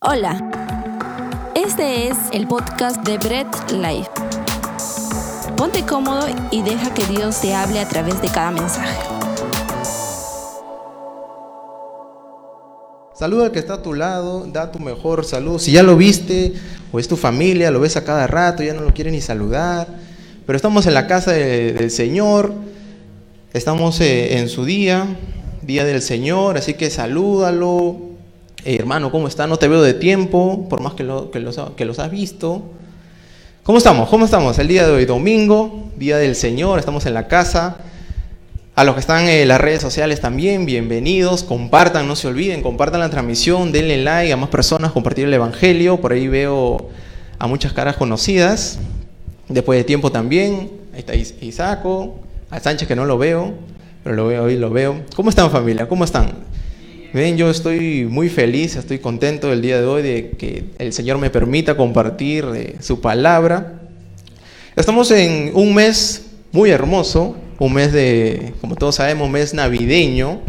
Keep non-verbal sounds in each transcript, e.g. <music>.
Hola, este es el podcast de Bread Life. Ponte cómodo y deja que Dios te hable a través de cada mensaje. Saluda al que está a tu lado, da tu mejor saludo. Si ya lo viste o es tu familia, lo ves a cada rato, ya no lo quiere ni saludar. Pero estamos en la casa de- del Señor, estamos eh, en su día, día del Señor, así que salúdalo. Hermano, ¿cómo está? No te veo de tiempo, por más que, lo- que los, que los has visto. ¿Cómo estamos? ¿Cómo estamos? El día de hoy, domingo, día del Señor, estamos en la casa. A los que están en las redes sociales también, bienvenidos. Compartan, no se olviden, compartan la transmisión, denle like a más personas, compartir el Evangelio. Por ahí veo a muchas caras conocidas. Después de tiempo también. Ahí está Is- Isaco, a Sánchez que no lo veo, pero lo veo hoy, lo veo. ¿Cómo están familia? ¿Cómo están? Ven, yo estoy muy feliz, estoy contento el día de hoy de que el Señor me permita compartir eh, su palabra. Estamos en un mes muy hermoso, un mes de, como todos sabemos, mes navideño.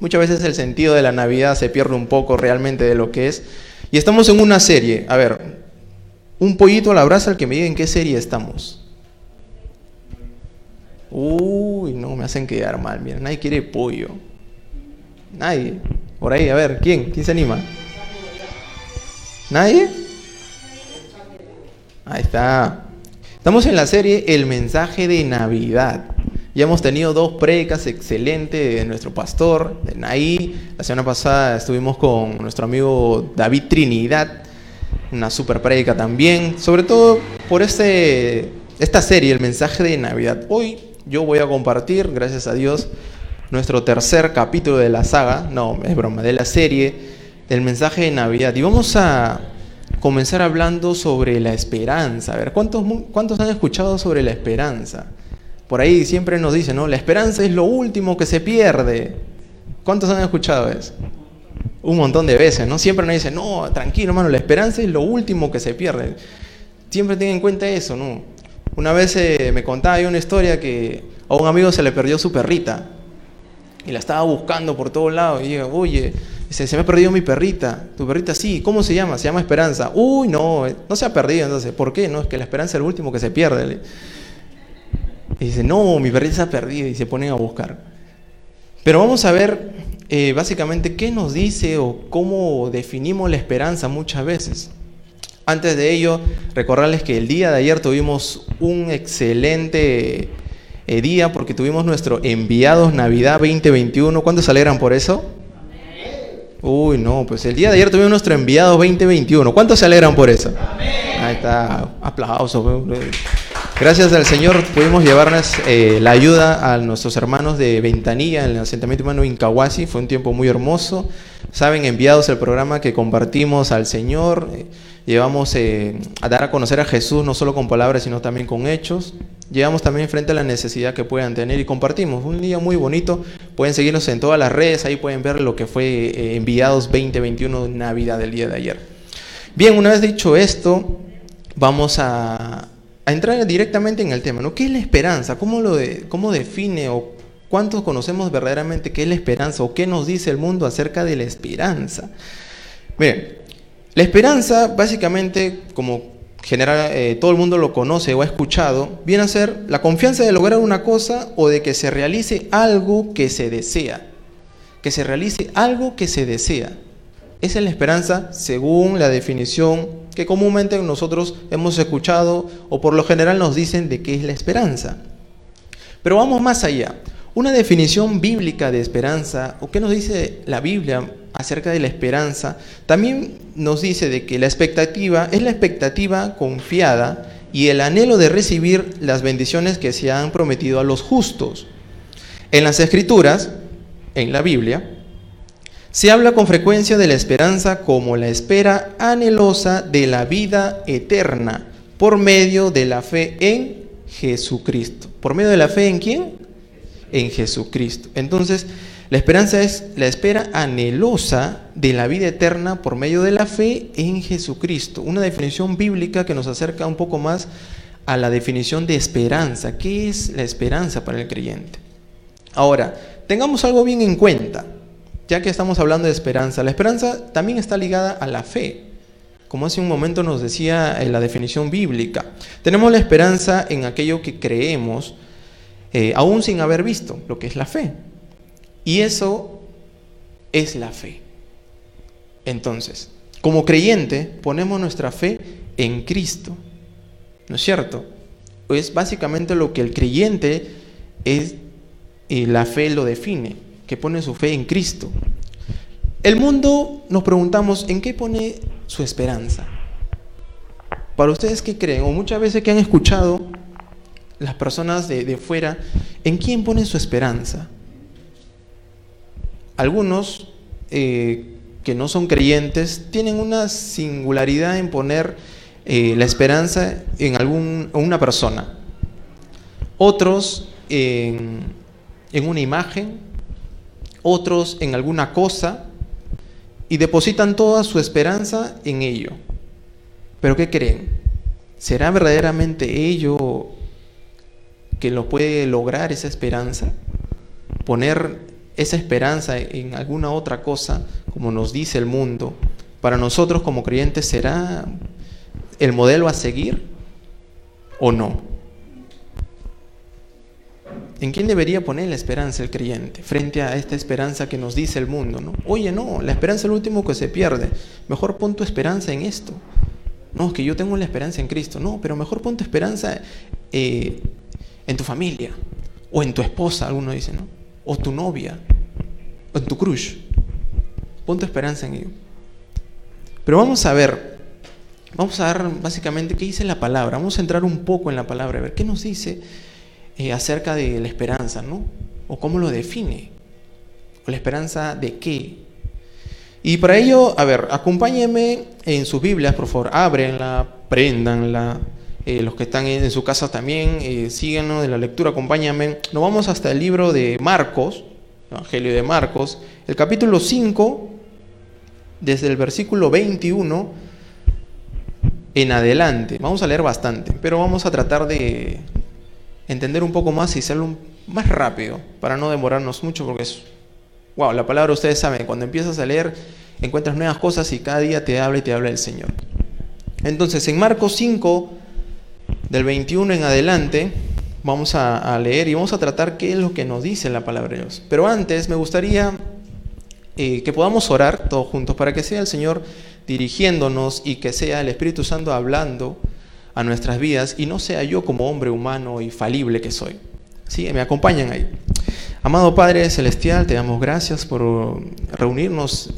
Muchas veces el sentido de la Navidad se pierde un poco realmente de lo que es. Y estamos en una serie. A ver, un pollito a la brasa al que me diga en qué serie estamos. Uy, no, me hacen quedar mal. Mira, nadie quiere pollo. Nadie. Por ahí, a ver, ¿quién? ¿Quién se anima? ¿Nadie? Ahí está. Estamos en la serie El mensaje de Navidad. Ya hemos tenido dos predicas excelentes de nuestro pastor, de Naí. La semana pasada estuvimos con nuestro amigo David Trinidad. Una super predica también. Sobre todo por este, esta serie, El mensaje de Navidad. Hoy yo voy a compartir, gracias a Dios, nuestro tercer capítulo de la saga. No, es broma, de la serie del mensaje de Navidad. Y vamos a comenzar hablando sobre la esperanza. A ver, ¿cuántos, cuántos han escuchado sobre la esperanza? Por ahí siempre nos dicen, ¿no? La esperanza es lo último que se pierde. ¿Cuántos han escuchado eso? Un montón de veces, ¿no? Siempre nos dicen, no, tranquilo, hermano, la esperanza es lo último que se pierde. Siempre ten en cuenta eso, ¿no? Una vez eh, me contaba una historia que a un amigo se le perdió su perrita y la estaba buscando por todos lados. Y digo, oye, se me ha perdido mi perrita. Tu perrita sí, ¿cómo se llama? Se llama Esperanza. Uy, no, no se ha perdido entonces. ¿Por qué? No, es que la esperanza es lo último que se pierde. Y dice, no, mi perrita se ha perdido y se ponen a buscar. Pero vamos a ver eh, básicamente qué nos dice o cómo definimos la esperanza muchas veces. Antes de ello, recordarles que el día de ayer tuvimos un excelente eh, día porque tuvimos nuestro Enviados Navidad 2021. ¿Cuántos se alegran por eso? Uy, no, pues el día de ayer tuvimos nuestro Enviados 2021. ¿Cuántos se alegran por eso? Ahí está, aplausos. Gracias al Señor pudimos llevarnos eh, la ayuda a nuestros hermanos de Ventanilla en el asentamiento humano Incahuasi. Fue un tiempo muy hermoso. Saben, enviados el programa que compartimos al Señor. eh, llevamos eh, a dar a conocer a Jesús no solo con palabras, sino también con hechos. Llevamos también frente a la necesidad que puedan tener y compartimos. Un día muy bonito. Pueden seguirnos en todas las redes. Ahí pueden ver lo que fue Enviados 2021 Navidad del día de ayer. Bien, una vez dicho esto, vamos a, a entrar directamente en el tema, ¿no? ¿Qué es la esperanza? ¿Cómo, lo ¿Cómo define o cuántos conocemos verdaderamente qué es la esperanza o qué nos dice el mundo acerca de la esperanza? Miren, la esperanza básicamente, como general, eh, todo el mundo lo conoce o ha escuchado, viene a ser la confianza de lograr una cosa o de que se realice algo que se desea. Que se realice algo que se desea. Esa es la esperanza según la definición que comúnmente nosotros hemos escuchado o por lo general nos dicen de qué es la esperanza. Pero vamos más allá. Una definición bíblica de esperanza, o qué nos dice la Biblia acerca de la esperanza, también nos dice de que la expectativa es la expectativa confiada y el anhelo de recibir las bendiciones que se han prometido a los justos. En las escrituras, en la Biblia, se habla con frecuencia de la esperanza como la espera anhelosa de la vida eterna por medio de la fe en Jesucristo. ¿Por medio de la fe en quién? En Jesucristo. Entonces, la esperanza es la espera anhelosa de la vida eterna por medio de la fe en Jesucristo. Una definición bíblica que nos acerca un poco más a la definición de esperanza. ¿Qué es la esperanza para el creyente? Ahora, tengamos algo bien en cuenta. Ya que estamos hablando de esperanza, la esperanza también está ligada a la fe. Como hace un momento nos decía en la definición bíblica, tenemos la esperanza en aquello que creemos, eh, aún sin haber visto, lo que es la fe. Y eso es la fe. Entonces, como creyente, ponemos nuestra fe en Cristo. ¿No es cierto? Es básicamente lo que el creyente es, y la fe lo define, que pone su fe en Cristo. El mundo nos preguntamos, ¿en qué pone su esperanza? Para ustedes que creen, o muchas veces que han escuchado las personas de, fuera, ¿en quién ponen su esperanza? Algunos eh, que no son creyentes tienen una singularidad en poner eh, la esperanza en algún, una persona. Otros en una imagen, otros en alguna cosa, y depositan toda su esperanza en ello. Pero ¿qué creen? ¿Será verdaderamente ello que lo puede lograr esa esperanza? Poner esa esperanza en alguna otra cosa, como nos dice el mundo, para nosotros como creyentes será el modelo a seguir o no? ¿En quién debería poner la esperanza el creyente frente a esta esperanza que nos dice el mundo? ¿no? Oye, no, la esperanza es el último que se pierde. Mejor pon tu esperanza en esto. No, es que yo tengo la esperanza en Cristo. No, pero mejor pon tu esperanza eh, en tu familia. O en tu esposa, alguno dice, ¿no? O tu novia. O en tu crush. Pon tu esperanza en ello. Pero vamos a ver, vamos a ver básicamente qué dice la palabra. Vamos a entrar un poco en la palabra, a ver qué nos dice eh, acerca de la esperanza, ¿no? O cómo lo define. La esperanza de qué. Y para ello, a ver, acompáñenme en sus Biblias, por favor, ábrenla, prendanla. Eh, los que están en, su casa también, eh, síganos de la lectura, acompáñenme. Nos vamos hasta el libro de Marcos, Evangelio de Marcos, el capítulo 5, desde el versículo 21 en adelante. Vamos a leer bastante, pero vamos a tratar de entender un poco más y hacerlo más rápido, para no demorarnos mucho, porque es, wow, la palabra ustedes saben, cuando empiezas a leer encuentras nuevas cosas y cada día te habla y te habla el Señor. Entonces, en Marcos 5, del 21 en adelante, vamos a, leer y vamos a tratar qué es lo que nos dice la palabra de Dios. Pero antes me gustaría eh, que podamos orar todos juntos para que sea el Señor dirigiéndonos y que sea el Espíritu Santo hablando a nuestras vidas y no sea yo como hombre humano y que soy. ¿Sí? Me acompañan ahí. Amado Padre Celestial, te damos gracias por reunirnos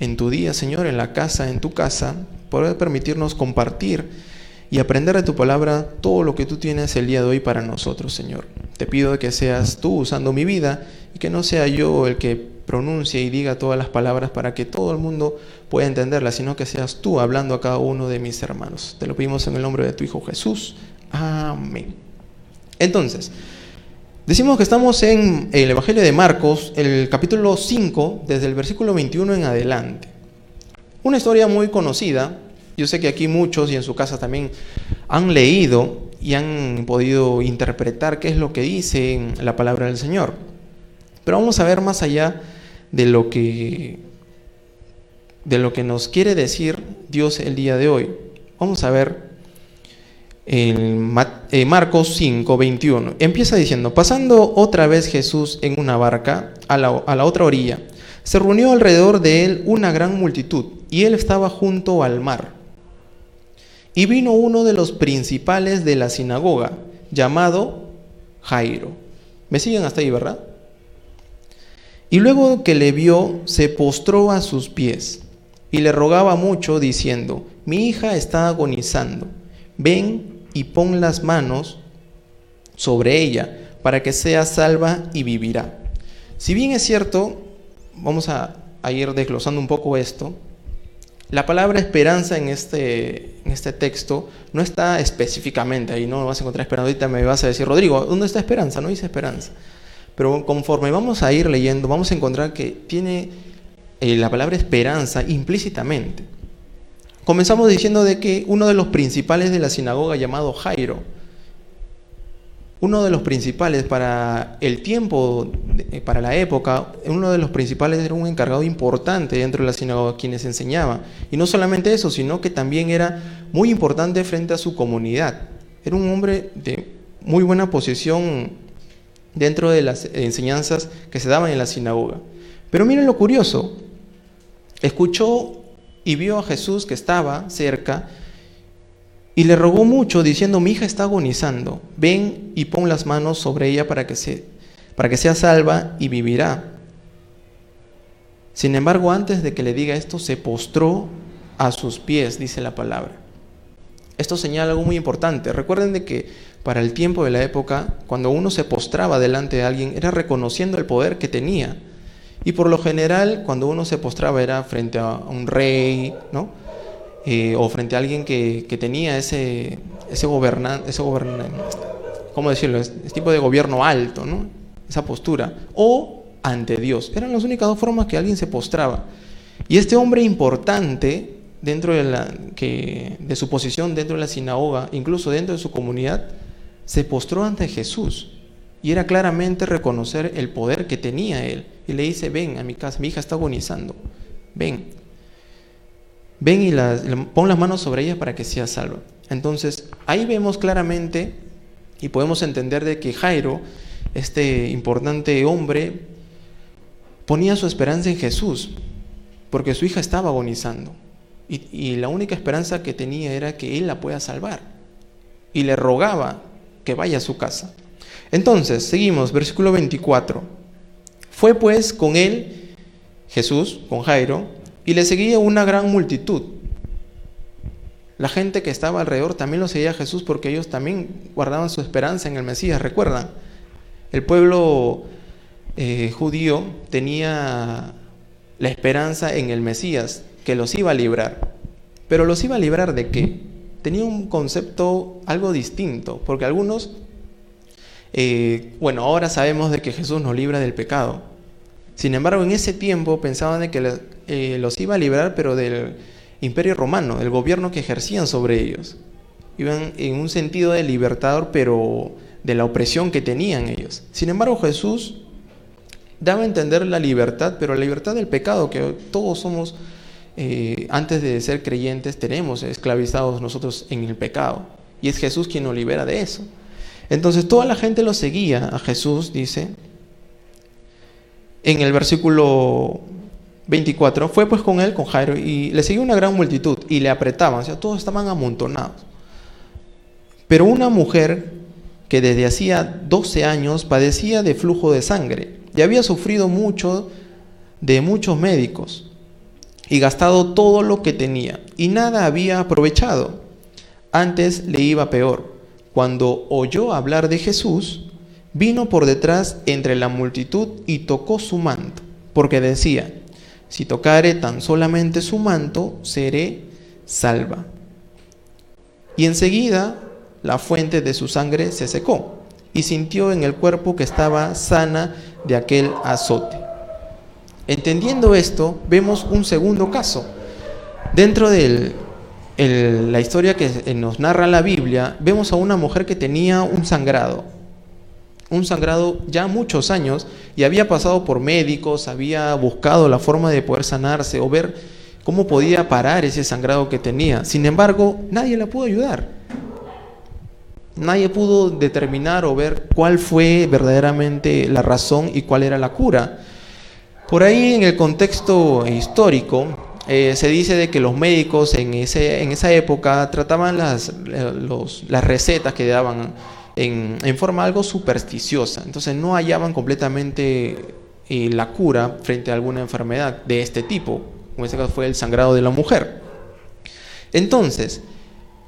en tu día, Señor, en la casa, en tu casa, por permitirnos compartir y aprender de tu palabra todo lo que tú tienes el día de hoy para nosotros, Señor. Te pido que seas tú usando mi vida y que no sea yo el que pronuncie y diga todas las palabras para que todo el mundo pueda entenderlas, sino que seas tú hablando a cada uno de mis hermanos. Te lo pedimos en el nombre de tu Hijo Jesús. Amén. Entonces, decimos que estamos en el Evangelio de Marcos, el capítulo 5, desde el versículo 21 en adelante. Una historia muy conocida. Yo sé que aquí muchos y en su casa también han leído y han podido interpretar qué es lo que dice la palabra del Señor. Pero vamos a ver más allá de lo que de lo que nos quiere decir Dios el día de hoy. Vamos a ver en eh, Marcos 5, 21. Empieza diciendo, pasando otra vez Jesús en una barca a la, a la otra orilla, se reunió alrededor de él una gran multitud, y él estaba junto al mar. Y vino uno de los principales de la sinagoga, llamado Jairo. ¿Me siguen hasta ahí, verdad? Y luego que le vio, se postró a sus pies y le rogaba mucho, diciendo, mi hija está agonizando, ven y pon las manos sobre ella, para que sea salva y vivirá. Si bien es cierto, vamos a, ir desglosando un poco esto, la palabra esperanza en este, en este texto no está específicamente ahí, no vas a encontrar esperanza. Ahorita me vas a decir, Rodrigo, ¿dónde está esperanza? No dice esperanza. Pero conforme vamos a ir leyendo, vamos a encontrar que tiene eh, la palabra esperanza implícitamente. Comenzamos diciendo de que uno de los principales de la sinagoga llamado Jairo, uno de los principales para el tiempo, para la época, uno de los principales era un encargado importante dentro de la sinagoga, quienes enseñaba. Y no solamente eso, sino que también era muy importante frente a su comunidad. Era un hombre de muy buena posición dentro de las enseñanzas que se daban en la sinagoga. Pero miren lo curioso, escuchó y vio a Jesús que estaba cerca y le rogó mucho diciendo, mi hija está agonizando, ven y pon las manos sobre ella para que, se, para que sea salva y vivirá. Sin embargo, antes de que le diga esto, se postró a sus pies, dice la palabra. Esto señala algo muy importante. Recuerden de que para el tiempo de la época, cuando uno se postraba delante de alguien, era reconociendo el poder que tenía. Y por lo general, cuando uno se postraba era frente a un rey, ¿no? Eh, o frente a alguien que, tenía ese, ese gobernante, ese ¿cómo decirlo? Ese tipo de gobierno alto, ¿no? Esa postura. O ante Dios. Eran las únicas dos formas que alguien se postraba. Y este hombre importante dentro de, la, que, de su posición dentro de la sinagoga, incluso dentro de su comunidad, se postró ante Jesús. Y era claramente reconocer el poder que tenía él. Y le dice, ven a mi casa, mi hija está agonizando. Ven. Ven y pon las manos sobre ella para que sea salva. Entonces, ahí vemos claramente y podemos entender de que Jairo, este importante hombre, ponía su esperanza en Jesús, porque su hija estaba agonizando. Y la única esperanza que tenía era que él la pueda salvar. Y le rogaba que vaya a su casa. Entonces, seguimos, versículo 24. Fue pues con él, Jesús, con Jairo, y le seguía una gran multitud. La gente que estaba alrededor también lo seguía a Jesús porque ellos también guardaban su esperanza en el Mesías. Recuerdan, el pueblo eh, judío tenía la esperanza en el Mesías, que los iba a librar. Pero los iba a librar de qué? Tenía un concepto algo distinto, porque algunos, eh, bueno, ahora sabemos de que Jesús nos libra del pecado, sin embargo, en ese tiempo pensaban de que eh, los iba a liberar, pero del imperio romano, del gobierno que ejercían sobre ellos. Iban en un sentido de libertador, pero de la opresión que tenían ellos. Sin embargo, Jesús daba a entender la libertad, pero la libertad del pecado, que todos somos, eh, antes de ser creyentes, tenemos esclavizados nosotros en el pecado. Y es Jesús quien nos libera de eso. Entonces toda la gente lo seguía a Jesús, dice, en el versículo 24, fue pues con él, con Jairo, y le siguió una gran multitud y le apretaban, o sea, todos estaban amontonados. Pero una mujer que desde hacía 12 años padecía de flujo de sangre y había sufrido mucho de muchos médicos y gastado todo lo que tenía y nada había aprovechado. Antes le iba peor. Cuando oyó hablar de Jesús, vino por detrás entre la multitud y tocó su manto, porque decía, si tocare tan solamente su manto, seré salva. Y enseguida la fuente de su sangre se secó y sintió en el cuerpo que estaba sana de aquel azote. Entendiendo esto, vemos un segundo caso. Dentro de la historia que nos narra la Biblia, vemos a una mujer que tenía un sangrado un sangrado ya muchos años y había pasado por médicos, había buscado la forma de poder sanarse o ver cómo podía parar ese sangrado que tenía. Sin embargo, nadie la pudo ayudar. Nadie pudo determinar o ver cuál fue verdaderamente la razón y cuál era la cura. Por ahí en el contexto histórico eh, se dice de que los médicos en, ese, en esa época trataban las, eh, las recetas que daban en, forma algo supersticiosa. Entonces no hallaban completamente eh, la cura frente a alguna enfermedad de este tipo, como este caso fue el sangrado de la mujer. Entonces,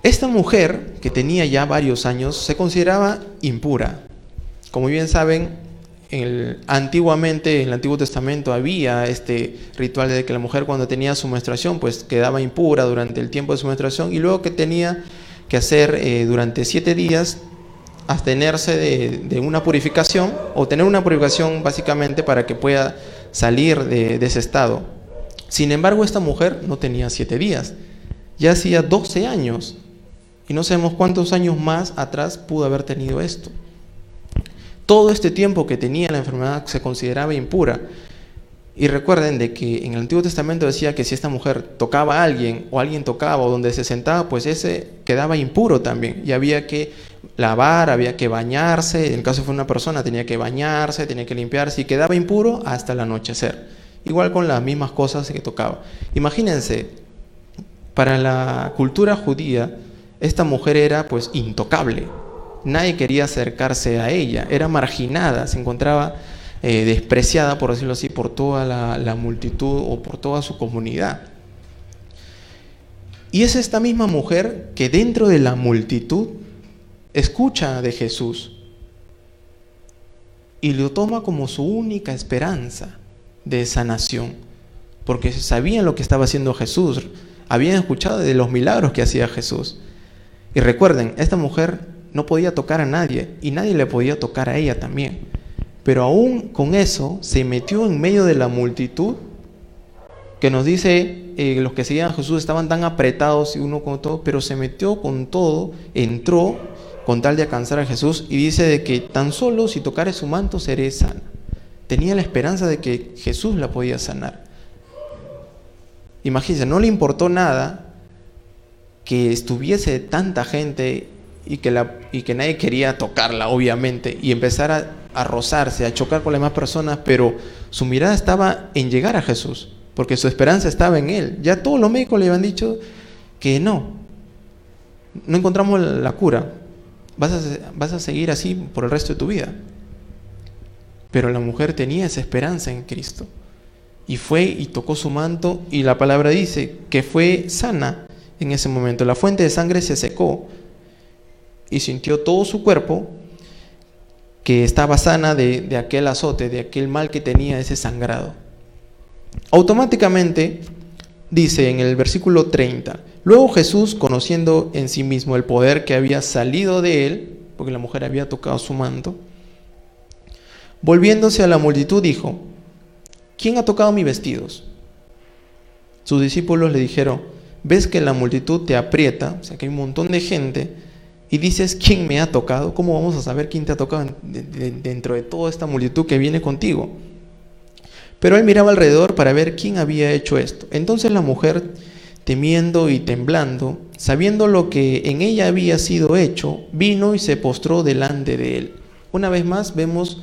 esta mujer, que tenía ya varios años, se consideraba impura. Como bien saben, antiguamente en el Antiguo Testamento había este ritual de que la mujer cuando tenía su menstruación pues quedaba impura durante el tiempo de su menstruación y luego que tenía que hacer eh, durante siete días abstenerse de, una purificación o tener una purificación básicamente para que pueda salir de, ese estado. Sin embargo, esta mujer no tenía siete días, ya hacía 12 años y no sabemos cuántos años más atrás pudo haber tenido esto. Todo este tiempo que tenía la enfermedad se consideraba impura. Y recuerden de que en el Antiguo Testamento decía que si esta mujer tocaba a alguien o alguien tocaba o donde se sentaba, pues ese quedaba impuro también. Y había que lavar, había que bañarse. En el caso fue una persona, tenía que bañarse, tenía que limpiarse y quedaba impuro hasta el anochecer. Igual con las mismas cosas que tocaba. Imagínense, para la cultura judía, esta mujer era pues intocable. Nadie quería acercarse a ella, era marginada, se encontraba eh, despreciada, por decirlo así, por toda la, multitud o por toda su comunidad. Y es esta misma mujer que dentro de la multitud escucha de Jesús y lo toma como su única esperanza de sanación, porque sabían lo que estaba haciendo Jesús, habían escuchado de los milagros que hacía Jesús. Y recuerden, esta mujer no podía tocar a nadie y nadie le podía tocar a ella también. Pero aún con eso se metió en medio de la multitud que nos dice, eh, los que seguían a Jesús estaban tan apretados y uno con todo, pero se metió con todo, entró con tal de alcanzar a Jesús y dice de que tan solo si tocare su manto seré sana. Tenía la esperanza de que Jesús la podía sanar. Imagínense, no le importó nada que estuviese tanta gente y que, la, y que nadie quería tocarla, obviamente, y empezar a, a rozarse, a chocar con las demás personas, pero su mirada estaba en llegar a Jesús, porque su esperanza estaba en Él. Ya todos los médicos le habían dicho que no, no encontramos la cura, vas a, vas a seguir así por el resto de tu vida. Pero la mujer tenía esa esperanza en Cristo. Y fue y tocó su manto y la palabra dice que fue sana en ese momento. La fuente de sangre se secó y sintió todo su cuerpo que estaba sana de, aquel azote, de aquel mal que tenía ese sangrado. Automáticamente dice en el versículo 30, luego Jesús, conociendo en sí mismo el poder que había salido de él, porque la mujer había tocado su manto, volviéndose a la multitud dijo, ¿quién ha tocado mis vestidos? Sus discípulos le dijeron, ves que la multitud te aprieta, o sea que hay un montón de gente, y dices, ¿quién me ha tocado? ¿Cómo vamos a saber quién te ha tocado dentro de toda esta multitud que viene contigo? Pero él miraba alrededor para ver quién había hecho esto. Entonces la mujer, temiendo y temblando, sabiendo lo que en ella había sido hecho, vino y se postró delante de él. Una vez más vemos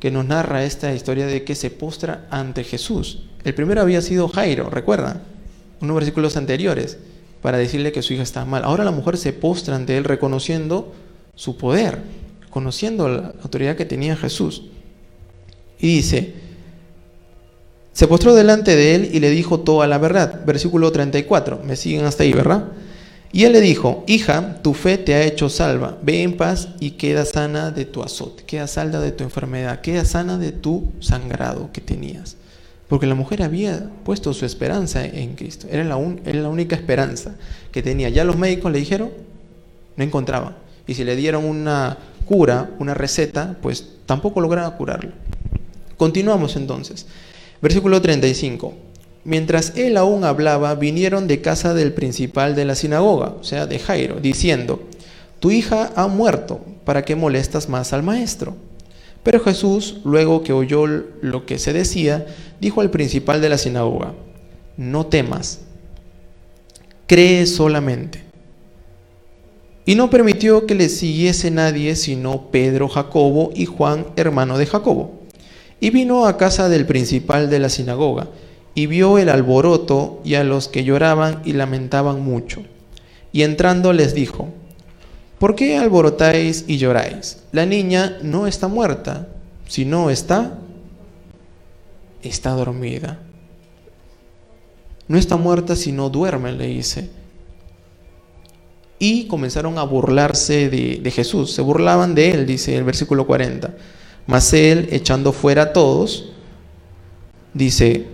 que nos narra esta historia de que se postra ante Jesús. El primero había sido Jairo, recuerda, unos versículos anteriores para decirle que su hija está mal. Ahora la mujer se postra ante él reconociendo su poder, conociendo la autoridad que tenía Jesús. Y dice, se postró delante de él y le dijo toda la verdad. Versículo 34, me siguen hasta ahí, ¿verdad? Y él le dijo, hija, tu fe te ha hecho salva, ve en paz y queda sana de tu azote, queda salda de tu enfermedad, queda sana de tu sangrado que tenías. Porque la mujer había puesto su esperanza en Cristo. Era la, única esperanza que tenía. Ya los médicos le dijeron, no encontraban. Y si le dieron una cura, una receta, pues tampoco lograban curarlo. Continuamos entonces. Versículo 35. Mientras él aún hablaba, vinieron de casa del principal de la sinagoga, o sea, de Jairo, diciendo, tu hija ha muerto, ¿para qué molestas más al maestro? Pero Jesús, luego que oyó lo que se decía, dijo al principal de la sinagoga, no temas, cree solamente. Y no permitió que le siguiese nadie sino Pedro, Jacobo y Juan, hermano de Jacobo. Y vino a casa del principal de la sinagoga, y vio el alboroto y a los que lloraban y lamentaban mucho. Y entrando les dijo, ¿Por qué alborotáis y lloráis? La niña no está muerta, sino está, está dormida. No está muerta, sino duerme, le dice. Y comenzaron a burlarse de, de Jesús, se burlaban de él, dice el versículo 40. Mas él, echando fuera a todos, dice,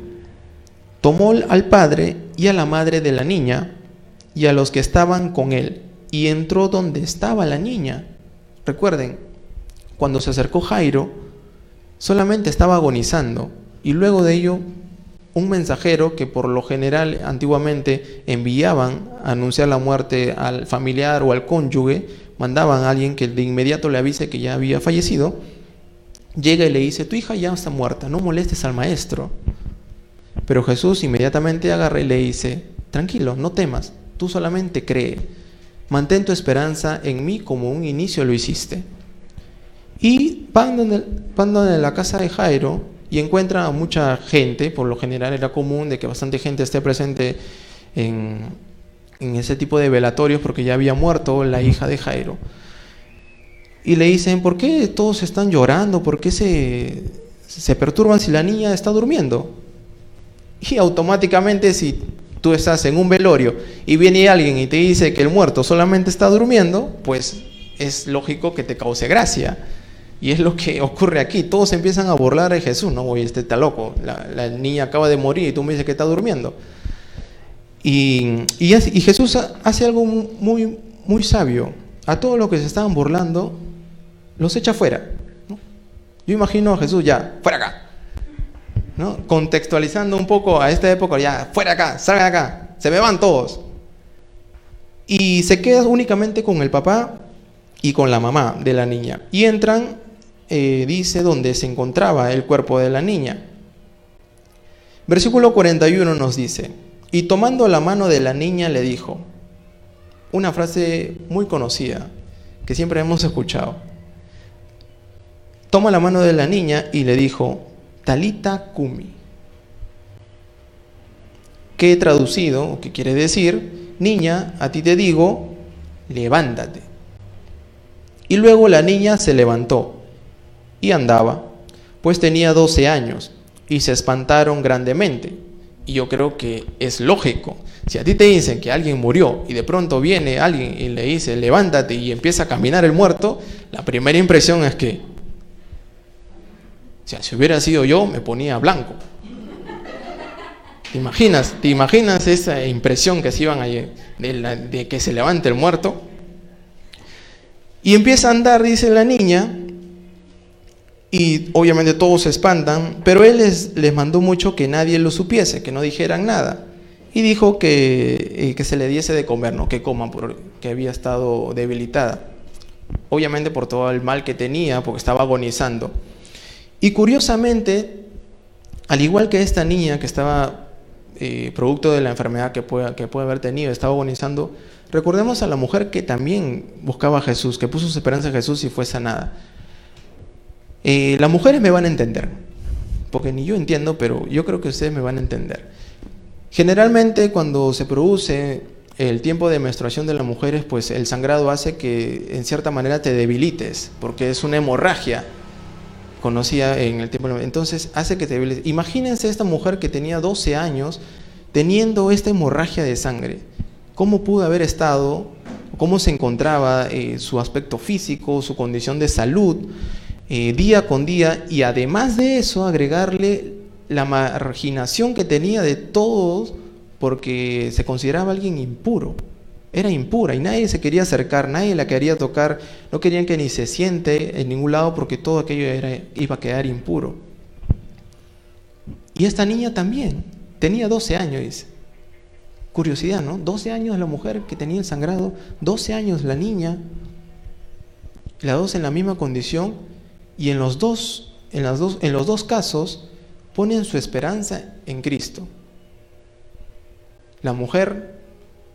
tomó al padre y a la madre de la niña y a los que estaban con él y entró donde estaba la niña. Recuerden, cuando se acercó Jairo, solamente estaba agonizando y luego de ello un mensajero que por lo general antiguamente enviaban a anunciar la muerte al familiar o al cónyuge, mandaban a alguien que de inmediato le avise que ya había fallecido, llega y le dice, tu hija ya está muerta, no molestes al maestro. Pero Jesús inmediatamente agarra y le dice, tranquilo, no temas, tú solamente cree, mantén tu esperanza en mí como un inicio lo hiciste. Y van en, la casa de Jairo y encuentra a mucha gente, por lo general era común de que bastante gente esté presente en, en ese tipo de velatorios porque ya había muerto la hija de Jairo. Y le dicen, ¿por qué todos están llorando? ¿Por qué se, se perturban si la niña está durmiendo? Y automáticamente si tú estás en un velorio y viene alguien y te dice que el muerto solamente está durmiendo, pues es lógico que te cause gracia. Y es lo que ocurre aquí. Todos empiezan a burlar de Jesús. No, oye, este está loco. La, niña acaba de morir y tú me dices que está durmiendo. Y, Jesús hace algo muy, muy sabio. A todos los que se estaban burlando, los echa fuera. Yo imagino a Jesús ya, fuera acá. ¿no? Contextualizando un poco a esta época, ya, fuera acá, salgan acá, se me van todos. Y se queda únicamente con el papá y con la mamá de la niña. Y entran, eh, dice, donde se encontraba el cuerpo de la niña. Versículo 41 nos dice, y tomando la mano de la niña le dijo, una frase muy conocida, que siempre hemos escuchado, toma la mano de la niña y le dijo, Talita Kumi, que he traducido, o que quiere decir, niña, a ti te digo, levántate. Y luego la niña se levantó y andaba, pues tenía 12 años, y se espantaron grandemente. Y yo creo que es lógico. Si a ti te dicen que alguien murió y de pronto viene alguien y le dice, levántate y empieza a caminar el muerto, la primera impresión es que, o sea, si hubiera sido yo, me ponía blanco. ¿Te imaginas? ¿Te imaginas esa impresión que se iban a, de, de que se levante el muerto? Y empieza a andar, dice la niña, y obviamente todos se espantan, pero él les, les mandó mucho que nadie lo supiese, que no dijeran nada. Y dijo que, eh, que se le diese de comer, no que coma, porque había estado debilitada. Obviamente por todo el mal que tenía, porque estaba agonizando. Y curiosamente, al igual que esta niña que estaba eh, producto de la enfermedad que puede, que puede haber tenido, estaba agonizando, recordemos a la mujer que también buscaba a Jesús, que puso su esperanza en Jesús y fue sanada. Eh, las mujeres me van a entender, porque ni yo entiendo, pero yo creo que ustedes me van a entender. Generalmente cuando se produce el tiempo de menstruación de las mujeres, pues el sangrado hace que en cierta manera te debilites, porque es una hemorragia conocida en el tiempo. Entonces hace que te debilites. Imagínense esta mujer que tenía 12 años teniendo esta hemorragia de sangre. ¿Cómo pudo haber estado? ¿Cómo se encontraba eh, su aspecto físico, su condición de salud? Eh, día con día y además de eso agregarle la marginación que tenía de todos porque se consideraba alguien impuro. Era impura y nadie se quería acercar, nadie la quería tocar, no querían que ni se siente en ningún lado porque todo aquello era, iba a quedar impuro. Y esta niña también, tenía 12 años. Curiosidad, ¿no? 12 años la mujer que tenía el sangrado, 12 años la niña, las dos en la misma condición y en los dos, en dos, en los dos casos ponen su esperanza en Cristo. La mujer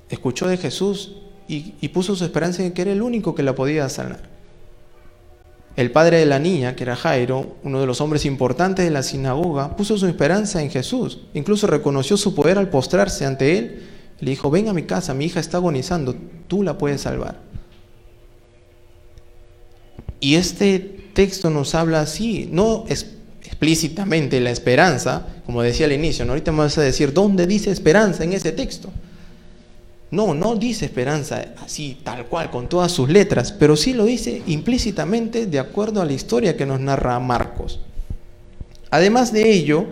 escuchó de Jesús y, y, puso su esperanza en que era el único que la podía sanar. El padre de la niña, que era Jairo, uno de los hombres importantes de la sinagoga, puso su esperanza en Jesús. Incluso reconoció su poder al postrarse ante él. Le dijo, ven a mi casa, mi hija está agonizando, tú la puedes salvar. Y este texto nos habla así, no explícitamente la esperanza, como decía al inicio, ¿no? ahorita me vas a decir, ¿dónde dice esperanza en ese texto? No, no dice esperanza así, tal cual, con todas sus letras, pero sí lo dice implícitamente de acuerdo a la historia que nos narra Marcos. Además de ello,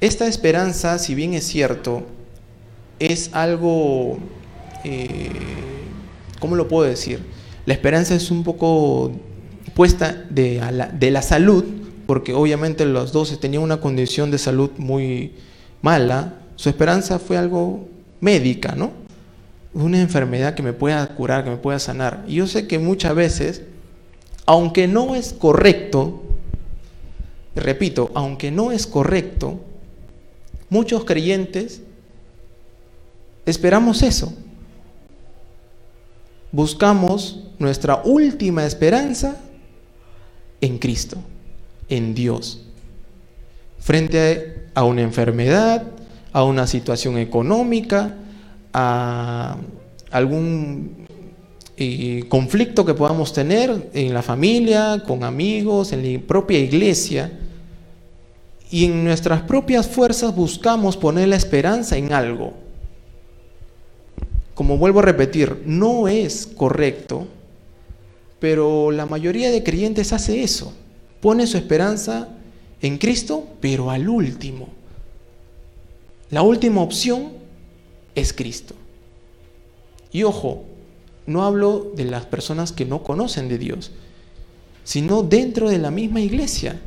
esta esperanza, si bien es cierto, es algo, eh, ¿cómo lo puedo decir? La esperanza es un poco puesta de, la, salud, porque obviamente los dos tenían una condición de salud muy mala, su esperanza fue algo médica, ¿no? Una enfermedad que me pueda curar, que me pueda sanar. Y yo sé que muchas veces aunque no es correcto, repito, aunque no es correcto, muchos creyentes esperamos eso. Buscamos nuestra última esperanza en Cristo, en Dios. Frente a una enfermedad, a una situación económica, a algún eh, conflicto que podamos tener en la familia, con amigos, en la propia iglesia. Y en nuestras propias fuerzas buscamos poner la esperanza en algo. Como vuelvo a repetir, no es correcto, pero la mayoría de creyentes hace eso. Pone su esperanza en Cristo, pero al último. La última opción es Cristo. Y ojo, no hablo de las personas que no conocen de Dios, sino dentro de la misma iglesia,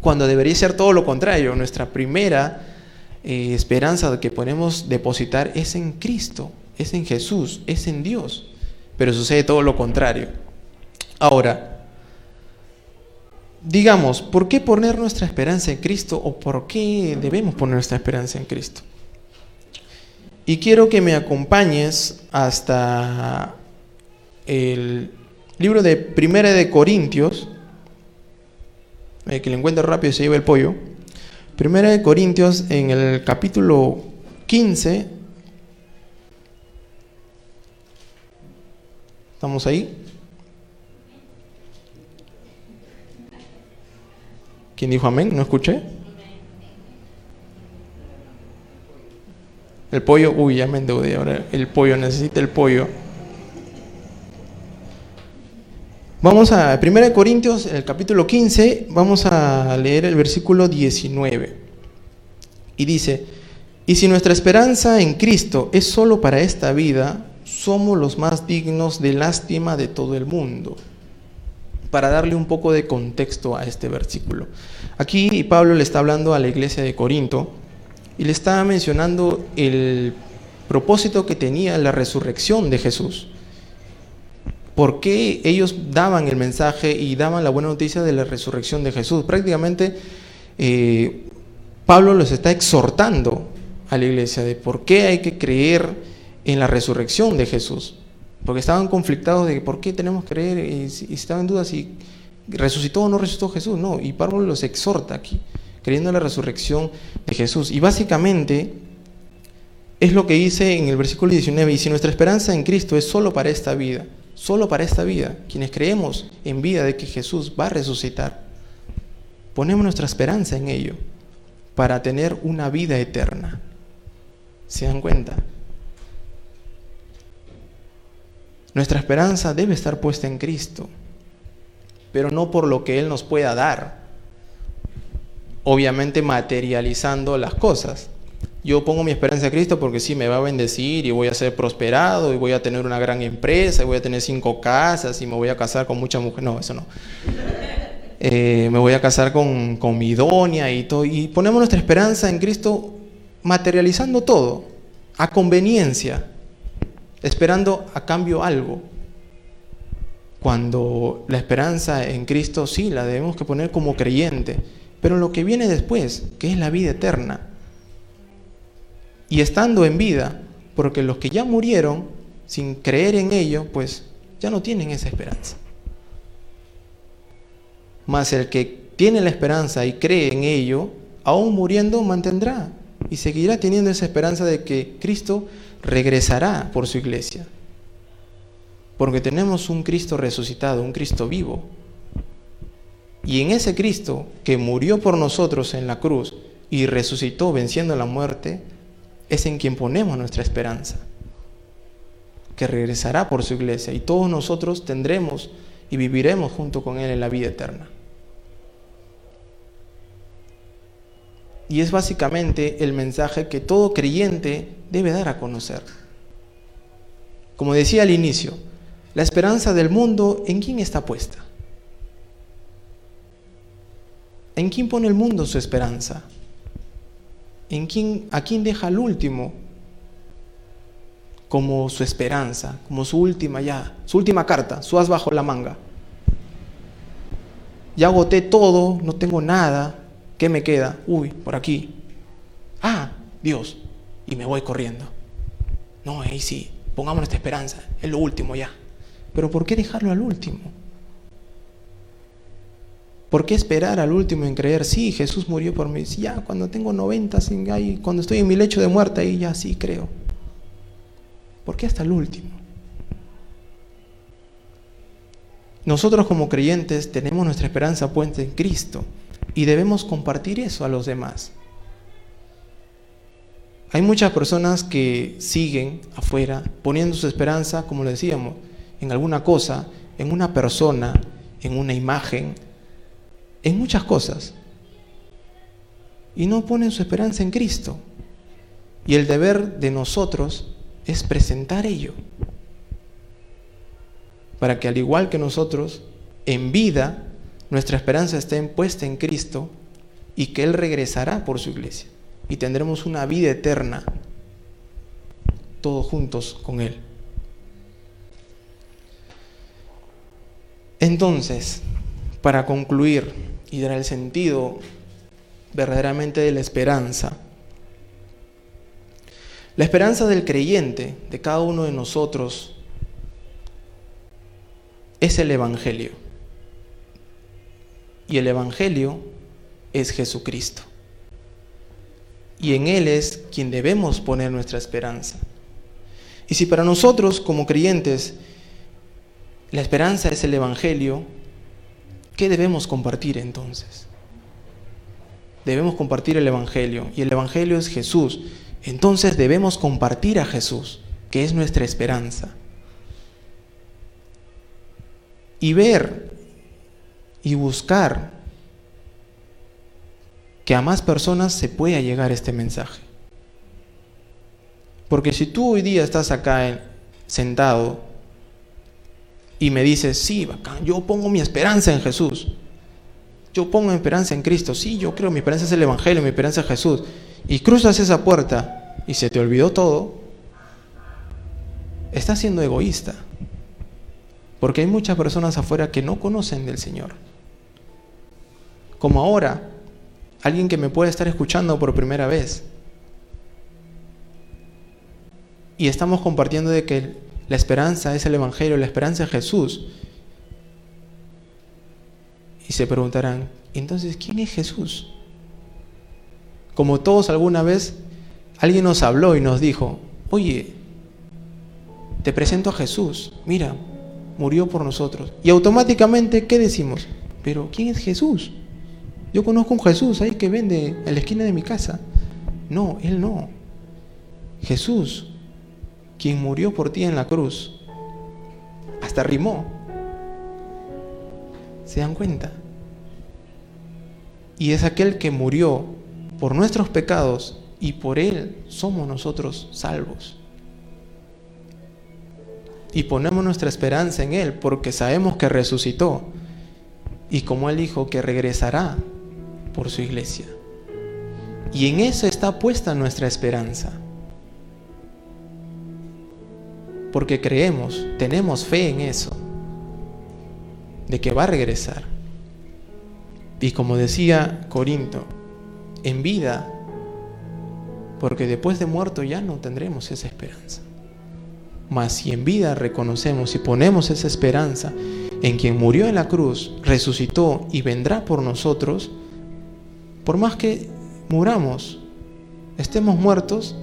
cuando debería ser todo lo contrario. Nuestra primera eh, esperanza que podemos depositar es en Cristo, es en Jesús, es en Dios, pero sucede todo lo contrario. Ahora, digamos, ¿por qué poner nuestra esperanza en Cristo o por qué debemos poner nuestra esperanza en Cristo? Y quiero que me acompañes hasta el libro de Primera de Corintios, eh, que le encuentre rápido y se lleva el pollo. Primera de Corintios en el capítulo 15. ¿Estamos ahí? ¿Quién dijo amén? ¿No escuché? El pollo, uy, ya me endeudé ahora. El pollo, necesita el pollo. Vamos a 1 Corintios, el capítulo 15, vamos a leer el versículo 19. Y dice, y si nuestra esperanza en Cristo es solo para esta vida, somos los más dignos de lástima de todo el mundo. Para darle un poco de contexto a este versículo. Aquí Pablo le está hablando a la iglesia de Corinto y le estaba mencionando el propósito que tenía la resurrección de Jesús. ¿Por qué ellos daban el mensaje y daban la buena noticia de la resurrección de Jesús? Prácticamente eh, Pablo los está exhortando a la iglesia de por qué hay que creer en la resurrección de Jesús. Porque estaban conflictados de por qué tenemos que creer y, y estaban en duda si resucitó o no resucitó Jesús. No, y Pablo los exhorta aquí creyendo en la resurrección de Jesús. Y básicamente es lo que dice en el versículo 19, y si nuestra esperanza en Cristo es solo para esta vida, solo para esta vida, quienes creemos en vida de que Jesús va a resucitar, ponemos nuestra esperanza en ello para tener una vida eterna. ¿Se dan cuenta? Nuestra esperanza debe estar puesta en Cristo, pero no por lo que Él nos pueda dar, obviamente materializando las cosas. Yo pongo mi esperanza en Cristo porque sí, me va a bendecir y voy a ser prosperado y voy a tener una gran empresa y voy a tener cinco casas y me voy a casar con muchas mujeres. No, eso no. <laughs> Eh, me voy a casar con, con mi doña y todo. Y ponemos nuestra esperanza en Cristo materializando todo, a conveniencia, esperando a cambio algo. Cuando la esperanza en Cristo sí la debemos que poner como creyente pero lo que viene después, que es la vida eterna. Y estando en vida, porque los que ya murieron sin creer en ello, pues ya no tienen esa esperanza. Mas el que tiene la esperanza y cree en ello, aún muriendo mantendrá y seguirá teniendo esa esperanza de que Cristo regresará por su iglesia. Porque tenemos un Cristo resucitado, un Cristo vivo, y en ese Cristo que murió por nosotros en la cruz y resucitó venciendo la muerte, es en quien ponemos nuestra esperanza, que regresará por su iglesia y todos nosotros tendremos y viviremos junto con Él en la vida eterna. Y es básicamente el mensaje que todo creyente debe dar a conocer. Como decía al inicio, la esperanza del mundo, ¿en quién está puesta? ¿En quién pone el mundo su esperanza? ¿En quién, ¿A quién deja el último como su esperanza, como su última ya, su última carta, su as bajo la manga? ya agoté todo, no tengo nada, ¿qué me queda? Uy, por aquí. Ah, Dios, y me voy corriendo. No, ahí sí, pongamos nuestra esperanza, es lo último ya. Pero ¿por qué dejarlo al último? ¿Por qué esperar al último en creer? Sí, Jesús murió por mí. ya, cuando tengo 90, cuando estoy en mi lecho de muerte, ahí ya sí creo. ¿Por qué hasta el último? Nosotros como creyentes tenemos nuestra esperanza puesta en Cristo y debemos compartir eso a los demás. Hay muchas personas que siguen afuera poniendo su esperanza, como le decíamos, en alguna cosa, en una persona, en una imagen, en muchas cosas. Y no ponen su esperanza en Cristo. Y el deber de nosotros es presentar ello. Para que al igual que nosotros, en vida, nuestra esperanza esté puesta en Cristo y que Él regresará por su iglesia. Y tendremos una vida eterna, todos juntos con Él. Entonces, para concluir y dar el sentido verdaderamente de la esperanza, la esperanza del creyente, de cada uno de nosotros, es el Evangelio. Y el Evangelio es Jesucristo. Y en Él es quien debemos poner nuestra esperanza. Y si para nosotros como creyentes la esperanza es el Evangelio, ¿qué debemos compartir entonces? Debemos compartir el Evangelio y el Evangelio es Jesús. Entonces debemos compartir a Jesús, que es nuestra esperanza. Y ver y buscar que a más personas se pueda llegar este mensaje. Porque si tú hoy día estás acá sentado y me dices, sí, bacán, yo pongo mi esperanza en Jesús, yo pongo mi esperanza en Cristo, sí, yo creo, mi esperanza es el Evangelio, mi esperanza es Jesús, y cruzas esa puerta y se te olvidó todo, estás siendo egoísta. Porque hay muchas personas afuera que no conocen del Señor. Como ahora, alguien que me puede estar escuchando por primera vez. Y estamos compartiendo de que la esperanza es el Evangelio, la esperanza es Jesús. Y se preguntarán, entonces, ¿quién es Jesús? Como todos alguna vez, alguien nos habló y nos dijo, oye, te presento a Jesús, mira, murió por nosotros. Y automáticamente, ¿qué decimos? Pero ¿quién es Jesús? Yo conozco un Jesús ahí que vende en la esquina de mi casa. No, Él no. Jesús, quien murió por ti en la cruz, hasta rimó. ¿Se dan cuenta? Y es aquel que murió por nuestros pecados y por Él somos nosotros salvos. Y ponemos nuestra esperanza en Él porque sabemos que resucitó y como Él dijo que regresará por su iglesia. Y en eso está puesta nuestra esperanza. Porque creemos, tenemos fe en eso, de que va a regresar. Y como decía Corinto, en vida, porque después de muerto ya no tendremos esa esperanza. Mas si en vida reconocemos y ponemos esa esperanza en quien murió en la cruz, resucitó y vendrá por nosotros, por más que muramos, estemos muertos,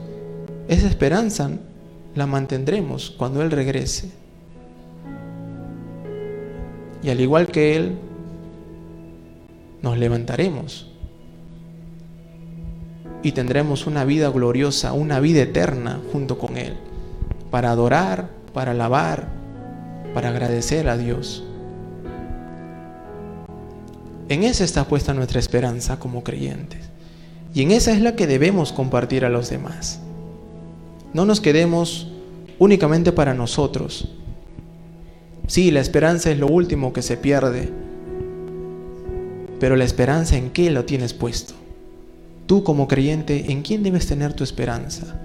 esa esperanza la mantendremos cuando Él regrese. Y al igual que Él, nos levantaremos y tendremos una vida gloriosa, una vida eterna junto con Él, para adorar, para alabar, para agradecer a Dios. En esa está puesta nuestra esperanza como creyentes. Y en esa es la que debemos compartir a los demás. No nos quedemos únicamente para nosotros. Sí, la esperanza es lo último que se pierde, pero la esperanza en qué lo tienes puesto. Tú como creyente, ¿en quién debes tener tu esperanza?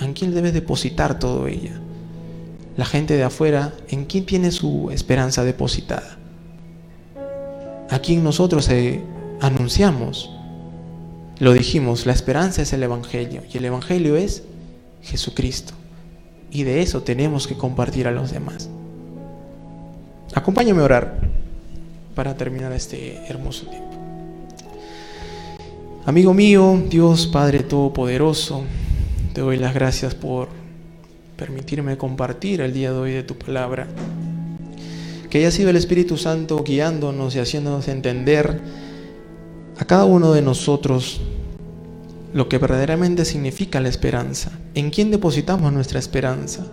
¿En quién debes depositar todo ella? La gente de afuera, ¿en quién tiene su esperanza depositada? A quien nosotros anunciamos. Lo dijimos, la esperanza es el Evangelio y el Evangelio es Jesucristo. Y de eso tenemos que compartir a los demás. Acompáñame a orar para terminar este hermoso tiempo. Amigo mío, Dios Padre Todopoderoso, te doy las gracias por permitirme compartir el día de hoy de tu palabra. Que haya sido el Espíritu Santo guiándonos y haciéndonos entender a cada uno de nosotros lo que verdaderamente significa la esperanza. ¿En quién depositamos nuestra esperanza?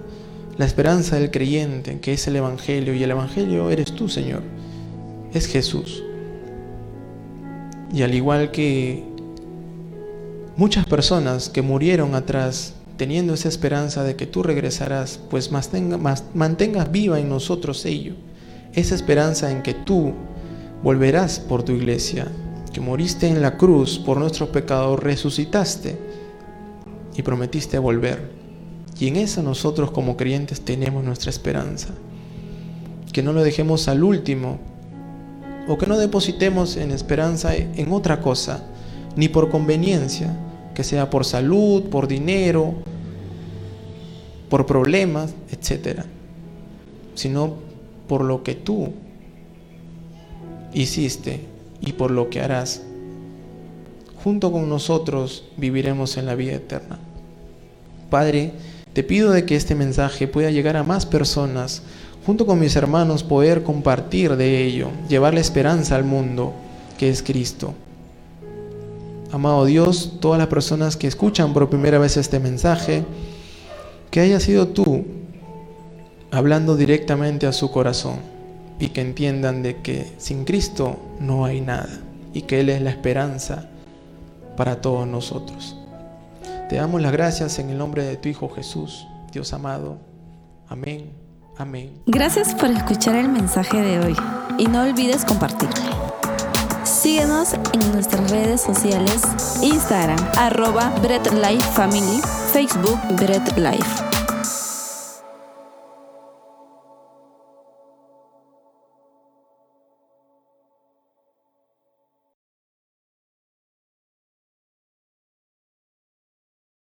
La esperanza del creyente, que es el Evangelio, y el Evangelio eres tú, Señor. Es Jesús. Y al igual que muchas personas que murieron atrás teniendo esa esperanza de que tú regresarás, pues mantengas viva en nosotros ello, esa esperanza en que tú volverás por tu iglesia, que moriste en la cruz por nuestros pecados, resucitaste y prometiste volver. Y en eso nosotros como creyentes tenemos nuestra esperanza. Que no lo dejemos al último o que no depositemos en esperanza en otra cosa, ni por conveniencia, que sea por salud, por dinero, por problemas, etc. Sino por lo que tú hiciste y por lo que harás. Junto con nosotros viviremos en la vida eterna. Padre, te pido de que este mensaje pueda llegar a más personas, junto con mis hermanos poder compartir de ello, llevar la esperanza al mundo, que es Cristo. Amado Dios, todas las personas que escuchan por primera vez este mensaje, que haya sido tú hablando directamente a su corazón y que entiendan de que sin Cristo no hay nada y que Él es la esperanza para todos nosotros. Te damos las gracias en el nombre de tu Hijo Jesús, Dios amado. Amén. Amén. Gracias por escuchar el mensaje de hoy y no olvides compartirlo. Síguenos en nuestras redes sociales, Instagram, arroba Bread Life Family, Facebook Bread Life.